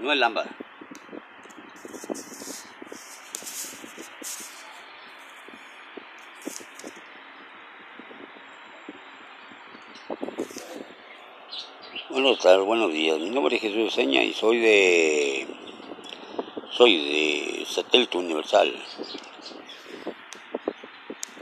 No es lámpara. Buenos tardes, buenos días. Mi nombre es Jesús Seña y soy de soy de Satélite Universal.